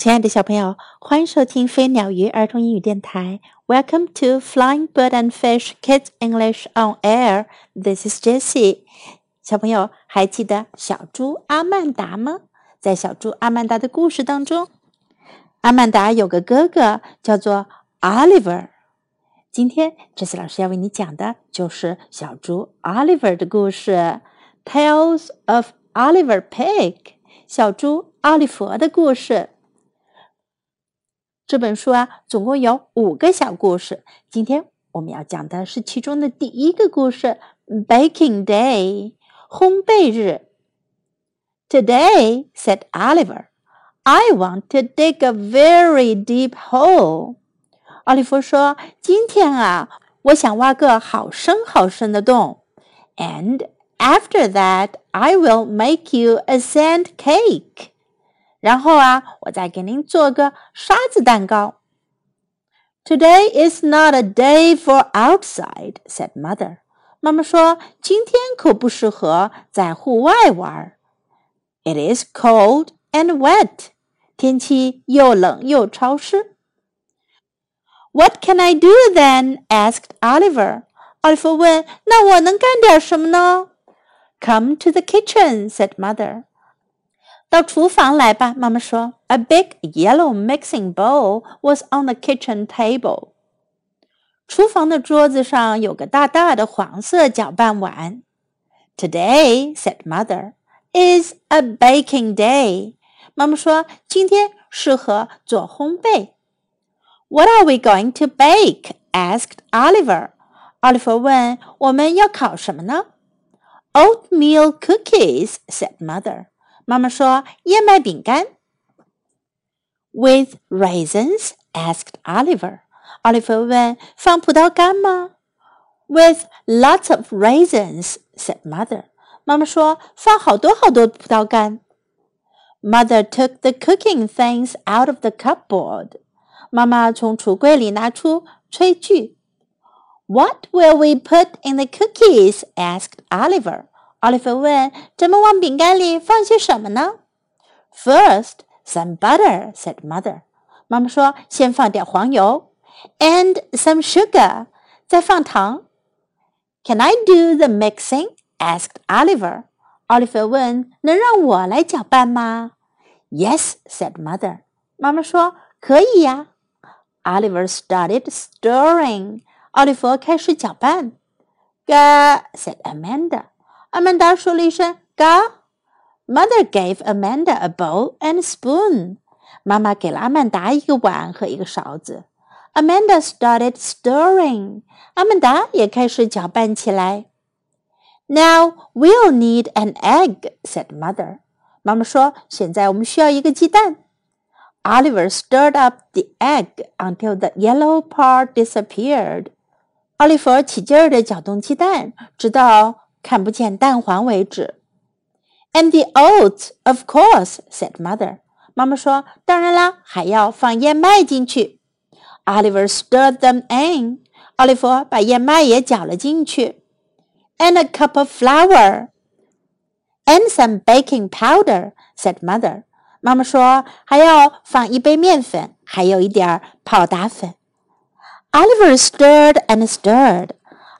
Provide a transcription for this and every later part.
亲爱的小朋友，欢迎收听飞鸟鱼儿童英语电台。Welcome to Flying Bird and Fish Kids English on Air. This is Jessie. 小朋友还记得小猪阿曼达吗？在小猪阿曼达的故事当中，阿曼达有个哥哥叫做 Oliver。今天 Jessie 老师要为你讲的就是小猪 Oliver 的故事，Tales of Oliver Pig。小猪奥利弗的故事。这本书啊，总共有五个小故事。今天我们要讲的是其中的第一个故事：Baking Day，烘焙日。Today, said Oliver, I want to dig a very deep hole. 奥利弗说：“今天啊，我想挖个好深好深的洞。And after that, I will make you a sand cake.” 然后啊，我再给您做个沙子蛋糕。Today is not a day for outside," said mother. 妈妈说：“今天可不适合在户外玩。”It is cold and wet. 天气又冷又潮湿。What can I do then? asked Oliver. 奥利弗问：“那我能干点什么呢？”Come to the kitchen," said mother. 到厨房来吧，妈妈说。A big yellow mixing bowl was on the kitchen table. 厨房的桌子上有个大大的黄色搅拌碗。Today, said mother, is a baking day. 妈妈说今天适合做烘焙。What are we going to bake? asked Oliver. 奥利弗问：“我们要烤什么呢？”Oatmeal cookies, said mother. 妈妈说：“燕麦饼干。” With raisins? asked Oliver. 奥利弗问：“放葡萄干吗？”With lots of raisins, said mother. 妈妈说：“放好多好多葡萄干。” Mother took the cooking things out of the cupboard. 妈妈从橱柜里拿出炊具。What will we put in the cookies? asked Oliver. 奥利弗问：“咱们往饼干里放些什么呢？”First, some butter," said mother. 妈妈说：“先放点黄油，and some sugar，再放糖。”Can I do the mixing? asked Oliver. 奥利弗问：“能让我来搅拌吗？”Yes, said mother. 妈妈说：“可以呀。” Oliver started stirring. 奥利弗开始搅拌。Ga, said Amanda. 阿曼达说了一声“嘎”。Mother gave Amanda a bowl and a spoon. 妈妈给了阿曼达一个碗和一个勺子。Amanda started stirring. 阿曼达也开始搅拌起来。Now we'll need an egg," said Mother. 妈妈说：“现在我们需要一个鸡蛋。” Oliver stirred up the egg until the yellow part disappeared. 奥利弗起劲儿地搅动鸡蛋，直到 看不见蛋黄为止。And the oats, of course," said mother. 妈妈说：“当然啦，还要放燕麦进去。” Oliver stirred them in. 奥利弗把燕麦也搅了进去。And a cup of flour. And some baking powder, said mother. 妈妈说还要放一杯面粉，还有一点泡打粉。Oliver stirred and stirred.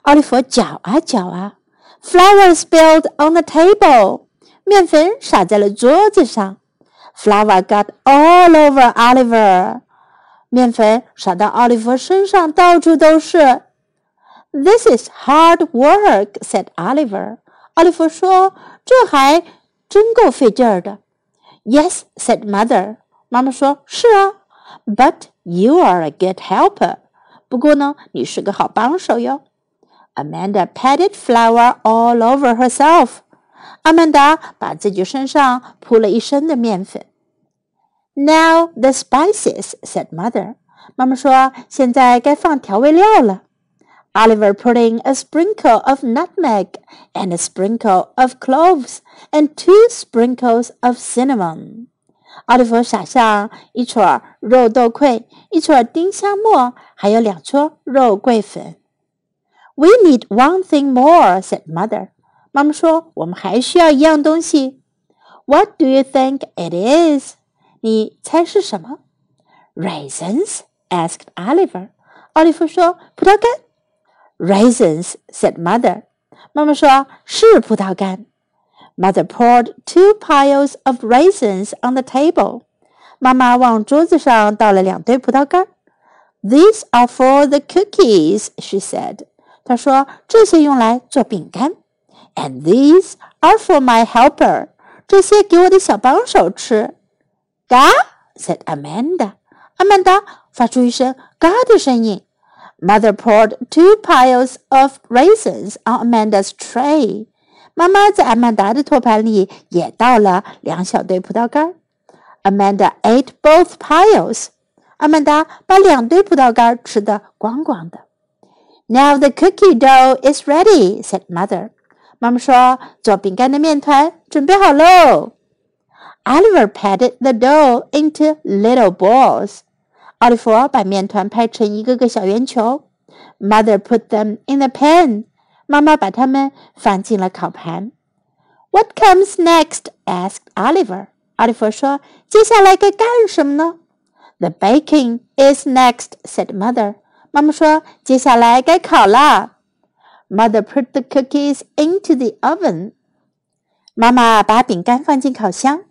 奥利弗搅啊搅啊。 Flour spilled on the table. 面粉洒在了桌子上。Flour got all over Oliver. 面粉洒到奥利弗身上，到处都是。This is hard work," said Oliver. 奥利弗说：“这还真够费劲儿的。” Yes, said mother. 妈妈说：“是啊。” But you are a good helper. 不过呢，你是个好帮手哟。 Amanda patted flour all over herself. 阿曼达把自己身上铺了一身的面粉。Now the spices," said mother. 妈妈说：“现在该放调味料了。” Oliver put in a sprinkle of nutmeg and a sprinkle of cloves and two sprinkles of cinnamon. 奥利弗撒上一撮肉豆蔻，一撮丁香末，还有两撮肉桂粉。 we need one thing more," said mother. 妈妈说：“我们还需要一样东西。” What do you think it is? 你猜是什么？Raisins? asked Oliver. 奥利弗说：“葡萄干。” Raisins, said mother. 妈妈说：“是葡萄干。” Mother poured two piles of raisins on the table. 妈妈往桌子上倒了两堆葡萄干。These are for the cookies, she said. 他说这些用来做饼干。And these are for my helper. 这些给我的小帮手吃。嘎，said Amanda. 阿曼达发出一声嘎的声音。Mother poured two piles of raisins on Amanda's tray. 妈妈在阿曼达的托盘里也倒了两小堆葡萄干。Amanda ate both piles. 阿曼达把两堆葡萄干吃得光光的。Now the cookie dough is ready," said mother. 妈妈说：“做饼干的面团准备好喽。” Oliver patted the dough into little balls. 奥利弗把面团拍成一个个小圆球。Mother put them in the pan. 妈妈把它们放进了烤盘。What comes next? asked Oliver. 奥利弗说：“接下来该干什么呢？”The baking is next, said Mother. 妈妈说：“接下来该烤了。” Mother put the cookies into the oven. 妈妈把饼干放进烤箱。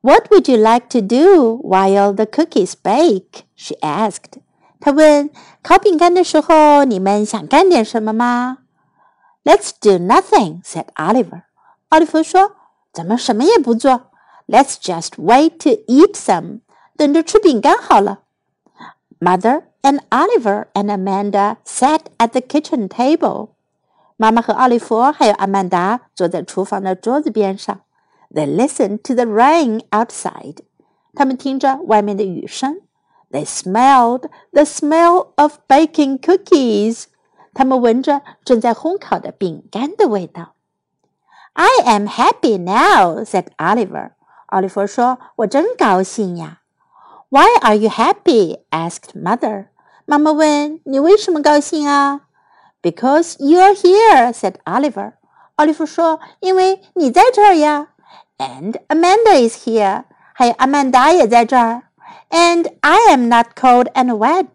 What would you like to do while the cookies bake? She asked. 她问：“烤饼干的时候，你们想干点什么吗？”Let's do nothing," said Oliver. 奥利弗说：“咱们什么也不做。Let's just wait to eat some. 等着吃饼干好了。” Mother and Oliver and Amanda sat at the kitchen table. 妈妈和奥利弗还有阿曼达坐在厨房的桌子边上。they listened to the rain outside. 他们听着外面的雨声。They smelled the smell of baking cookies. 他们闻着正在烘烤的饼干的味道。I am happy now," said Oliver. 奥利弗说：“我真高兴呀。” Why are you happy? asked Mother. 妈妈问：“你为什么高兴啊？” Because you're here," said Oliver. 奥利弗说：“因为你在这儿呀。” And Amanda is here. 还有阿曼达也在这儿。And I am not cold and wet.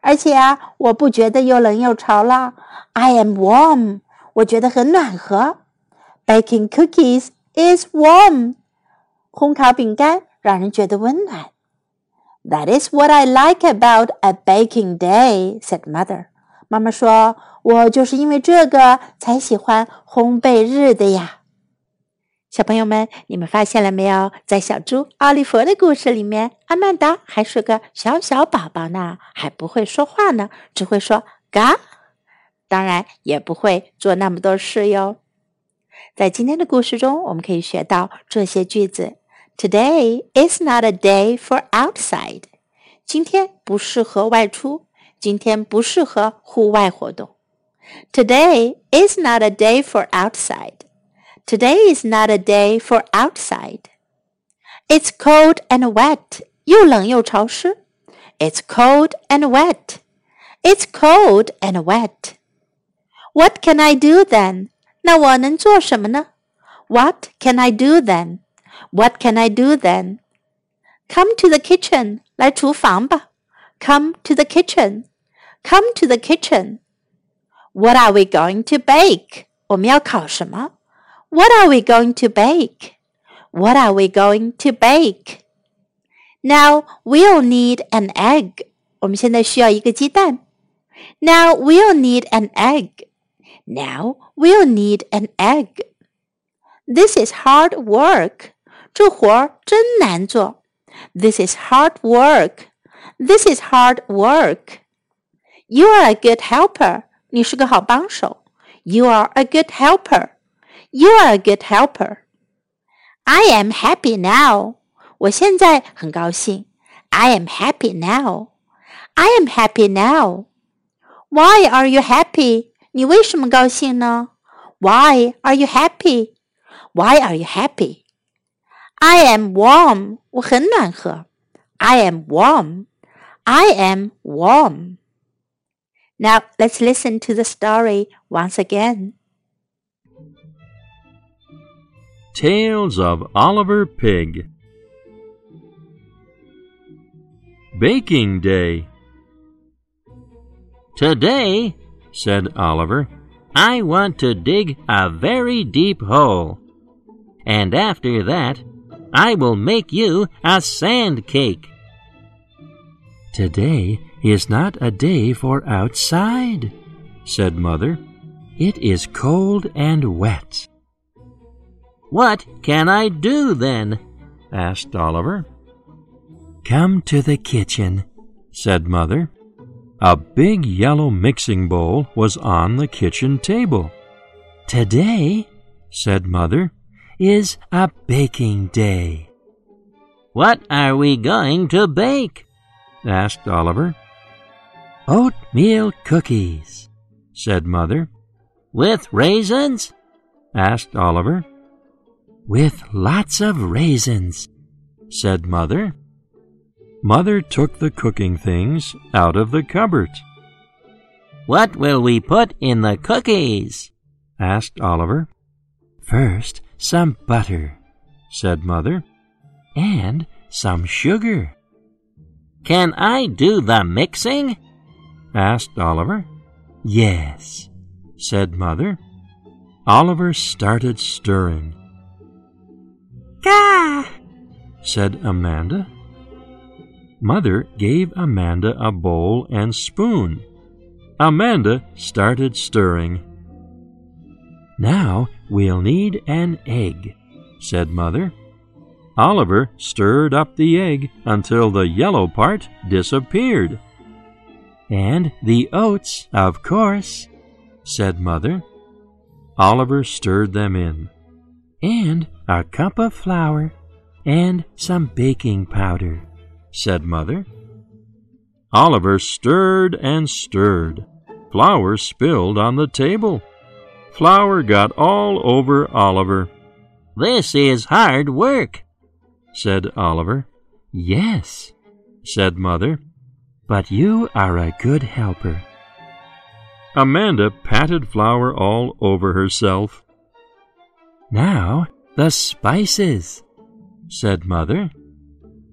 而且啊，我不觉得又冷又潮了。I am warm. 我觉得很暖和。Baking cookies is warm. 烘烤饼干让人觉得温暖。 That is what I like about a baking day," said mother. 妈妈说：“我就是因为这个才喜欢烘焙日的呀。”小朋友们，你们发现了没有？在小猪奥利弗的故事里面，阿曼达还是个小小宝宝呢，还不会说话呢，只会说嘎，当然也不会做那么多事哟。在今天的故事中，我们可以学到这些句子 ：Today is not a day for outside。今天不适合外出，今天不适合户外活动。Today is not a day for outside。Today is not a day for outside. It's cold and wet. 又冷又潮湿。It's cold and wet. It's cold and wet. What can I do then? 那我能做什么呢？What can I do then? What can I do then? Come to the kitchen. 来厨房吧。Come to the kitchen. Come to the kitchen. What are we going to bake? 我们要烤什么？what are we going to bake? What are we going to bake? Now we'll need an egg. 我们现在需要一个鸡蛋。Now we'll need an egg. Now we'll need an egg. This is hard work. 这活儿真难做。This is hard work. This is hard work. You are a good helper. 你是个好帮手。You are a good helper. You are a good helper. I am happy now. 我现在很高兴。I am happy now. I am happy now. Why are you happy? 你为什么高兴呢？Why are you happy? Why are you happy? I am warm. 我很暖和。I am warm. I am warm. Now let's listen to the story once again. Tales of Oliver Pig. baking day. Today, said Oliver, I want to dig a very deep hole. And after that, I will make you a sand cake. Today is not a day for outside, said Mother. It is cold and wet. What can I do then? asked Oliver. Come to the kitchen, said Mother. A big yellow mixing bowl was on the kitchen table. Today, said Mother, is a baking day. What are we going to bake? asked Oliver. Oatmeal cookies, said Mother. With raisins? asked Oliver. With lots of raisins, said Mother. Mother took the cooking things out of the cupboard. What will we put in the cookies? asked Oliver. First, some butter, said Mother, and some sugar. Can I do the mixing? asked Oliver. Yes, said Mother. Oliver started stirring. Gah! said Amanda. Mother gave Amanda a bowl and spoon. Amanda started stirring. Now we'll need an egg, said Mother. Oliver stirred up the egg until the yellow part disappeared. And the oats, of course, said Mother. Oliver stirred them in. And a cup of flour and some baking powder, said Mother. Oliver stirred and stirred. Flour spilled on the table. Flour got all over Oliver. This is hard work, said Oliver. Yes, said Mother, but you are a good helper. Amanda patted flour all over herself. Now the spices, said Mother.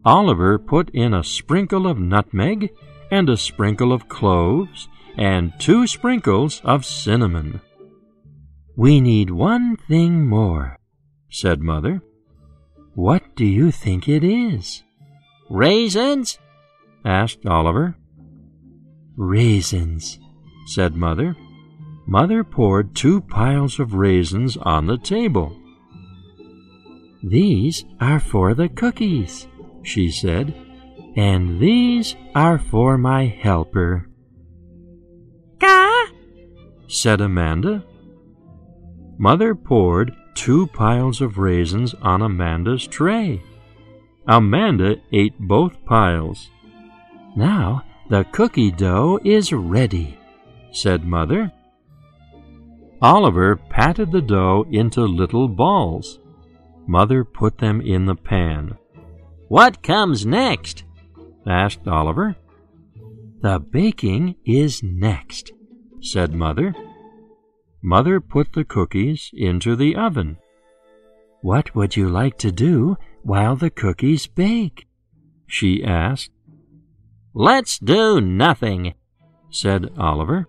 Oliver put in a sprinkle of nutmeg and a sprinkle of cloves and two sprinkles of cinnamon. We need one thing more, said Mother. What do you think it is? Raisins? asked Oliver. Raisins, said Mother. Mother poured two piles of raisins on the table. These are for the cookies, she said, and these are for my helper. Gah! said Amanda. Mother poured two piles of raisins on Amanda's tray. Amanda ate both piles. Now the cookie dough is ready, said Mother. Oliver patted the dough into little balls. Mother put them in the pan. What comes next? asked Oliver. The baking is next, said Mother. Mother put the cookies into the oven. What would you like to do while the cookies bake? she asked. Let's do nothing, said Oliver.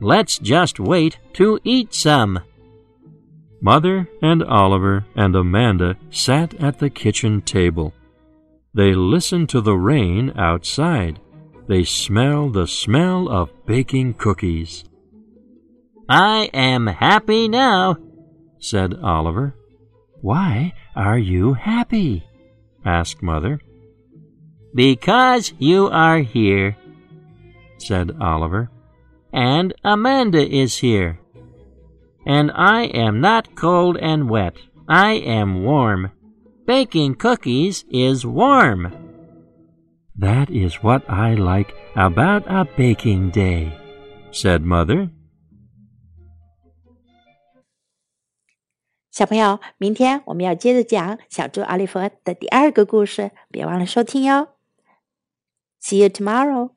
Let's just wait to eat some. Mother and Oliver and Amanda sat at the kitchen table. They listened to the rain outside. They smelled the smell of baking cookies. I am happy now, said Oliver. Why are you happy? asked Mother. Because you are here, said Oliver, and Amanda is here. And I am not cold and wet. I am warm. Baking cookies is warm. That is what I like about a baking day, said Mother. 小朋友，明天我们要接着讲小猪奥利弗的第二个故事，别忘了收听哟。See you tomorrow.